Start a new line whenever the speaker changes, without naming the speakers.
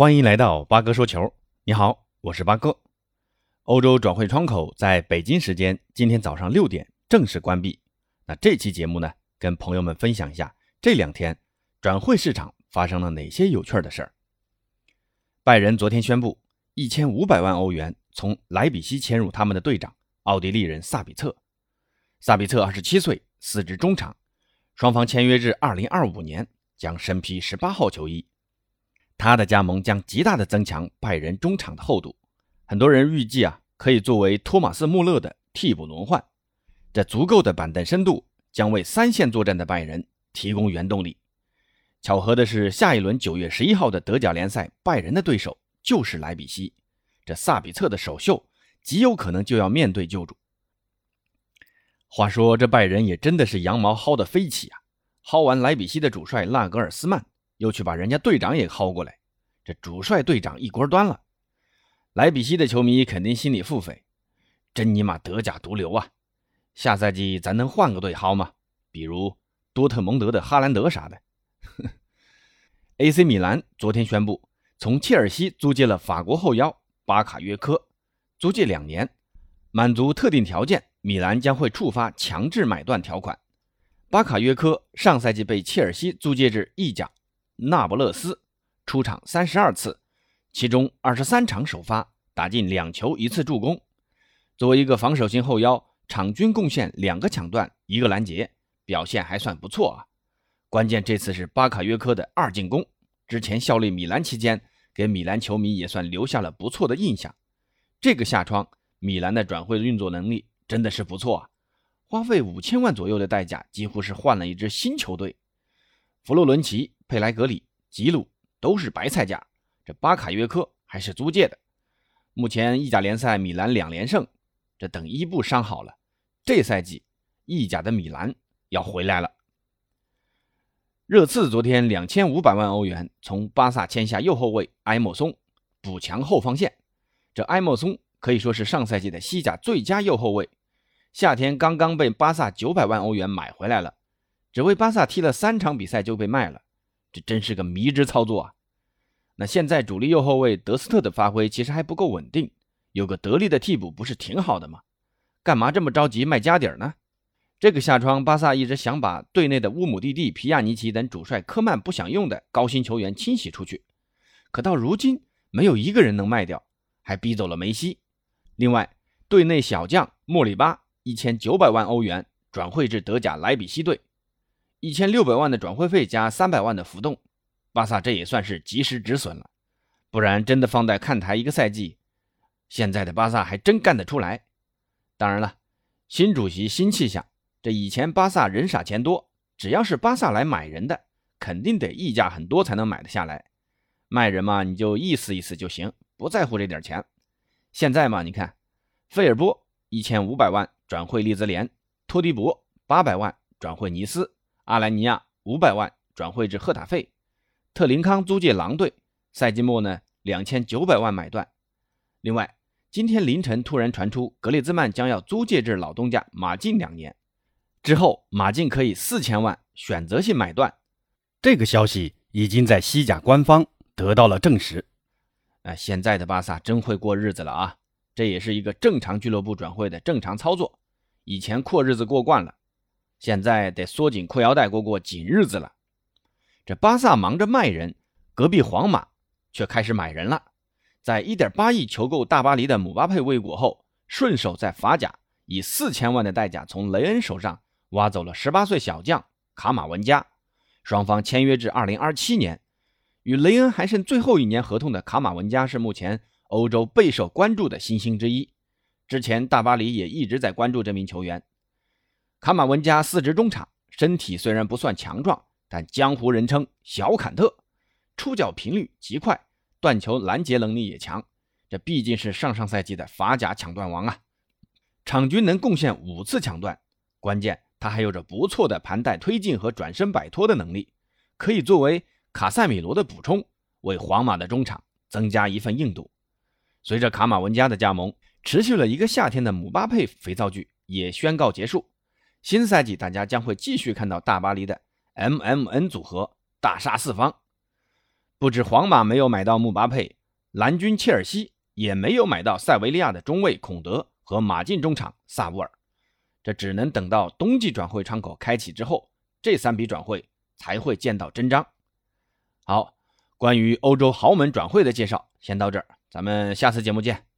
欢迎来到八哥说球。你好，我是八哥。欧洲转会窗口在北京时间今天早上六点正式关闭。那这期节目呢，跟朋友们分享一下这两天转会市场发生了哪些有趣的事儿。拜仁昨天宣布，一千五百万欧元从莱比锡签入他们的队长奥地利人萨比策。萨比策二十七岁，司职中场，双方签约至二零二五年，将身披十八号球衣。他的加盟将极大的增强拜仁中场的厚度，很多人预计啊，可以作为托马斯穆勒的替补轮换。这足够的板凳深度将为三线作战的拜仁提供原动力。巧合的是，下一轮九月十一号的德甲联赛，拜仁的对手就是莱比锡，这萨比策的首秀极有可能就要面对旧主。话说这拜仁也真的是羊毛薅得飞起啊！薅完莱比锡的主帅纳格尔斯曼，又去把人家队长也薅过来，这主帅队长一锅端了。莱比锡的球迷肯定心里腹诽：真尼玛德甲毒瘤啊！下赛季咱能换个队薅吗？比如多特蒙德的哈兰德啥的。AC 米兰昨天宣布，从切尔西租借了法国后腰巴卡约科，租借两年，满足特定条件。米兰将会触发强制买断条款。巴卡约科上赛季被切尔西租借至意甲那不勒斯，出场三十二次，其中二十三场首发，打进两球一次助攻。作为一个防守型后腰，场均贡献两个抢断一个拦截，表现还算不错啊。关键这次是巴卡约科的二进攻，之前效力米兰期间，给米兰球迷也算留下了不错的印象。这个夏窗，米兰的转会运作能力。真的是不错啊！花费五千万左右的代价，几乎是换了一支新球队。弗洛伦齐、佩莱格里、吉鲁都是白菜价，这巴卡约科还是租借的。目前意甲联赛米兰两连胜，这等伊布伤好了，这赛季意甲的米兰要回来了。热刺昨天两千五百万欧元从巴萨签下右后卫埃莫松，补强后防线。这埃莫松可以说是上赛季的西甲最佳右后卫。夏天刚刚被巴萨九百万欧元买回来了，只为巴萨踢了三场比赛就被卖了，这真是个迷之操作啊！那现在主力右后卫德斯特的发挥其实还不够稳定，有个得力的替补不是挺好的吗？干嘛这么着急卖家底儿呢？这个夏窗，巴萨一直想把队内的乌姆蒂蒂、皮亚尼奇等主帅科曼不想用的高薪球员清洗出去，可到如今没有一个人能卖掉，还逼走了梅西。另外，队内小将莫里巴。一千九百万欧元转会至德甲莱比锡队，一千六百万的转会费加三百万的浮动，巴萨这也算是及时止损了。不然真的放在看台一个赛季，现在的巴萨还真干得出来。当然了，新主席新气象，这以前巴萨人傻钱多，只要是巴萨来买人的，肯定得溢价很多才能买得下来。卖人嘛，你就意思意思就行，不在乎这点钱。现在嘛，你看，费尔波一千五百万。转会利兹联，托迪博八百万转会尼斯，阿莱尼亚五百万转会至赫塔费，特林康租借狼队，赛季末呢两千九百万买断。另外，今天凌晨突然传出格列兹曼将要租借至老东家马竞两年，之后马竞可以四千万选择性买断。这个消息已经在西甲官方得到了证实。哎，现在的巴萨真会过日子了啊！这也是一个正常俱乐部转会的正常操作。以前阔日子过惯了，现在得缩紧裤腰带过过紧日子了。这巴萨忙着卖人，隔壁皇马却开始买人了。在1.8亿求购大巴黎的姆巴佩未果后，顺手在法甲以4000万的代价从雷恩手上挖走了18岁小将卡马文加。双方签约至2027年，与雷恩还剩最后一年合同的卡马文加是目前欧洲备受关注的新星之一。之前大巴黎也一直在关注这名球员，卡马文加四职中场，身体虽然不算强壮，但江湖人称小坎特，出脚频率极快，断球拦截能力也强。这毕竟是上上赛季的法甲抢断王啊，场均能贡献五次抢断，关键他还有着不错的盘带推进和转身摆脱的能力，可以作为卡塞米罗的补充，为皇马的中场增加一份硬度。随着卡马文加的加盟。持续了一个夏天的姆巴佩肥皂剧也宣告结束。新赛季，大家将会继续看到大巴黎的 MMN 组合大杀四方。不止皇马没有买到姆巴佩，蓝军切尔西也没有买到塞维利亚的中卫孔德和马竞中场萨乌尔。这只能等到冬季转会窗口开启之后，这三笔转会才会见到真章。好，关于欧洲豪门转会的介绍先到这儿，咱们下次节目见。